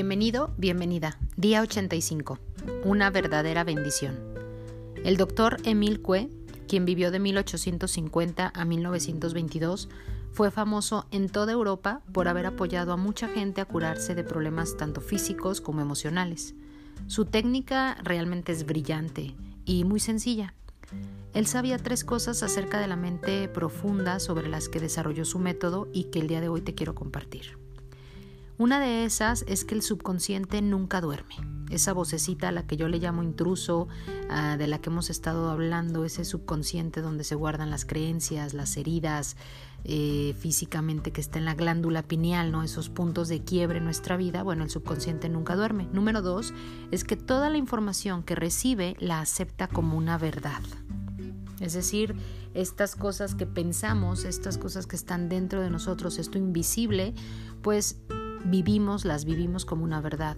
Bienvenido, bienvenida. Día 85. Una verdadera bendición. El doctor Emil Cue, quien vivió de 1850 a 1922, fue famoso en toda Europa por haber apoyado a mucha gente a curarse de problemas tanto físicos como emocionales. Su técnica realmente es brillante y muy sencilla. Él sabía tres cosas acerca de la mente profunda sobre las que desarrolló su método y que el día de hoy te quiero compartir. Una de esas es que el subconsciente nunca duerme. Esa vocecita a la que yo le llamo intruso, ah, de la que hemos estado hablando, ese subconsciente donde se guardan las creencias, las heridas eh, físicamente que está en la glándula pineal, ¿no? esos puntos de quiebre en nuestra vida, bueno, el subconsciente nunca duerme. Número dos es que toda la información que recibe la acepta como una verdad. Es decir, estas cosas que pensamos, estas cosas que están dentro de nosotros, esto invisible, pues vivimos, las vivimos como una verdad.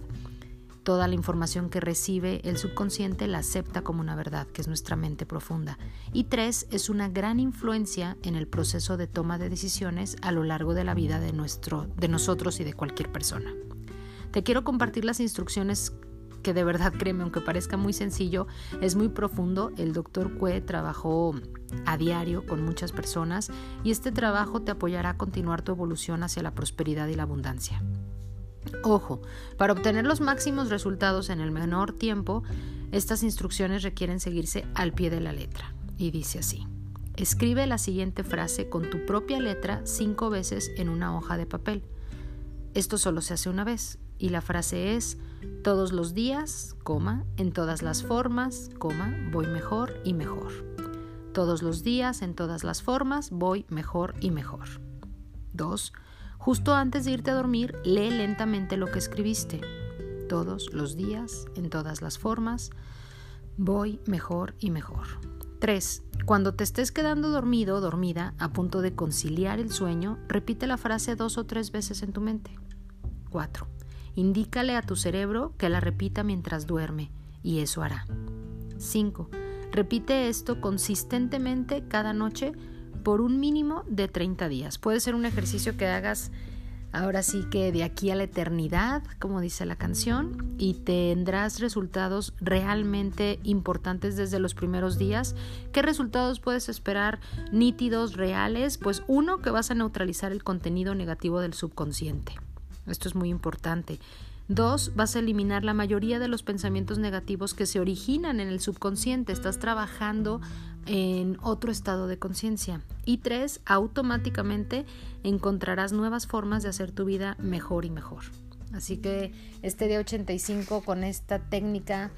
Toda la información que recibe el subconsciente la acepta como una verdad, que es nuestra mente profunda. Y tres, es una gran influencia en el proceso de toma de decisiones a lo largo de la vida de, nuestro, de nosotros y de cualquier persona. Te quiero compartir las instrucciones que de verdad, créeme, aunque parezca muy sencillo, es muy profundo. El doctor Cue trabajó a diario con muchas personas y este trabajo te apoyará a continuar tu evolución hacia la prosperidad y la abundancia. Ojo, para obtener los máximos resultados en el menor tiempo, estas instrucciones requieren seguirse al pie de la letra. Y dice así. Escribe la siguiente frase con tu propia letra cinco veces en una hoja de papel. Esto solo se hace una vez y la frase es todos los días, coma, en todas las formas, coma, voy mejor y mejor. Todos los días, en todas las formas, voy mejor y mejor. 2. Justo antes de irte a dormir, lee lentamente lo que escribiste. Todos los días, en todas las formas, voy mejor y mejor. 3. Cuando te estés quedando dormido o dormida, a punto de conciliar el sueño, repite la frase dos o tres veces en tu mente. 4. Indícale a tu cerebro que la repita mientras duerme y eso hará. 5. Repite esto consistentemente cada noche por un mínimo de 30 días. Puede ser un ejercicio que hagas ahora sí que de aquí a la eternidad, como dice la canción, y tendrás resultados realmente importantes desde los primeros días. ¿Qué resultados puedes esperar nítidos, reales? Pues uno, que vas a neutralizar el contenido negativo del subconsciente. Esto es muy importante. Dos, vas a eliminar la mayoría de los pensamientos negativos que se originan en el subconsciente. Estás trabajando en otro estado de conciencia. Y tres, automáticamente encontrarás nuevas formas de hacer tu vida mejor y mejor. Así que este día 85 con esta técnica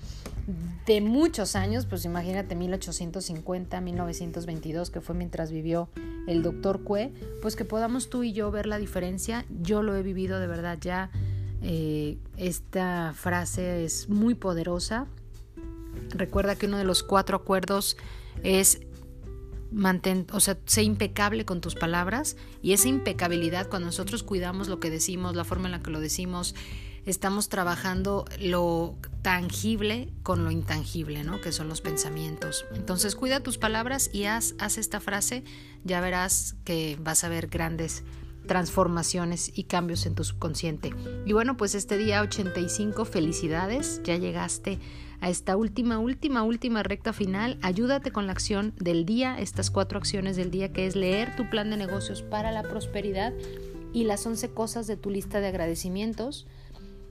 de muchos años, pues imagínate 1850, 1922, que fue mientras vivió el doctor Cue, pues que podamos tú y yo ver la diferencia. Yo lo he vivido de verdad ya. Eh, esta frase es muy poderosa. Recuerda que uno de los cuatro acuerdos es mantén, o sea, sé impecable con tus palabras y esa impecabilidad cuando nosotros cuidamos lo que decimos, la forma en la que lo decimos, estamos trabajando lo tangible con lo intangible, ¿no? Que son los pensamientos. Entonces, cuida tus palabras y haz, haz esta frase, ya verás que vas a ver grandes transformaciones y cambios en tu subconsciente. Y bueno, pues este día 85, felicidades, ya llegaste a esta última, última, última recta final. Ayúdate con la acción del día, estas cuatro acciones del día, que es leer tu plan de negocios para la prosperidad y las 11 cosas de tu lista de agradecimientos.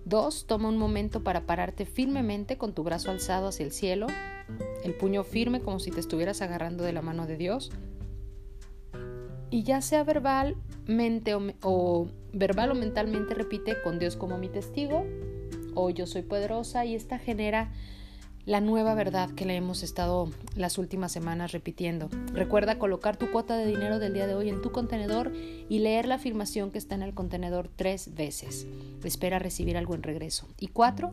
Dos, toma un momento para pararte firmemente con tu brazo alzado hacia el cielo, el puño firme como si te estuvieras agarrando de la mano de Dios y ya sea o, o, verbal o mentalmente repite con Dios como mi testigo o yo soy poderosa y esta genera la nueva verdad que le hemos estado las últimas semanas repitiendo. Recuerda colocar tu cuota de dinero del día de hoy en tu contenedor y leer la afirmación que está en el contenedor tres veces. Espera recibir algo en regreso. Y cuatro,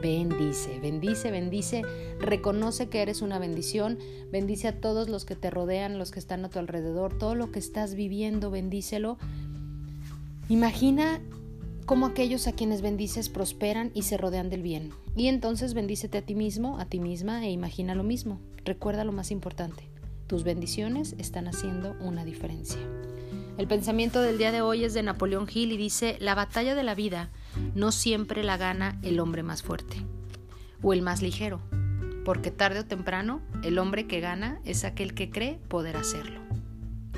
bendice, bendice, bendice, reconoce que eres una bendición, bendice a todos los que te rodean, los que están a tu alrededor, todo lo que estás viviendo, bendícelo. Imagina cómo aquellos a quienes bendices prosperan y se rodean del bien. Y entonces bendícete a ti mismo, a ti misma e imagina lo mismo. Recuerda lo más importante, tus bendiciones están haciendo una diferencia. El pensamiento del día de hoy es de Napoleón Hill y dice, la batalla de la vida no siempre la gana el hombre más fuerte o el más ligero, porque tarde o temprano el hombre que gana es aquel que cree poder hacerlo.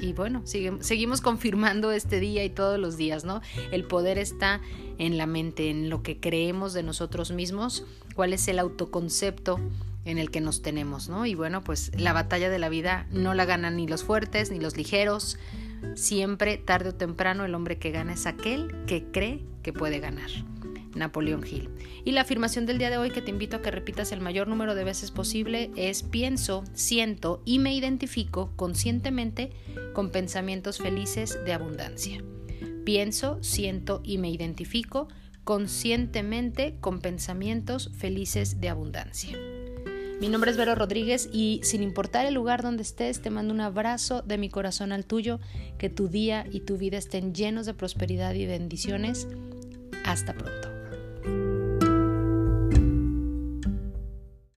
Y bueno, seguimos confirmando este día y todos los días, ¿no? El poder está en la mente, en lo que creemos de nosotros mismos, cuál es el autoconcepto en el que nos tenemos, ¿no? Y bueno, pues la batalla de la vida no la ganan ni los fuertes ni los ligeros. Siempre, tarde o temprano, el hombre que gana es aquel que cree que puede ganar. Napoleón Hill. Y la afirmación del día de hoy que te invito a que repitas el mayor número de veces posible es pienso, siento y me identifico conscientemente con pensamientos felices de abundancia. Pienso, siento y me identifico conscientemente con pensamientos felices de abundancia. Mi nombre es Vero Rodríguez y sin importar el lugar donde estés, te mando un abrazo de mi corazón al tuyo, que tu día y tu vida estén llenos de prosperidad y bendiciones. Hasta pronto.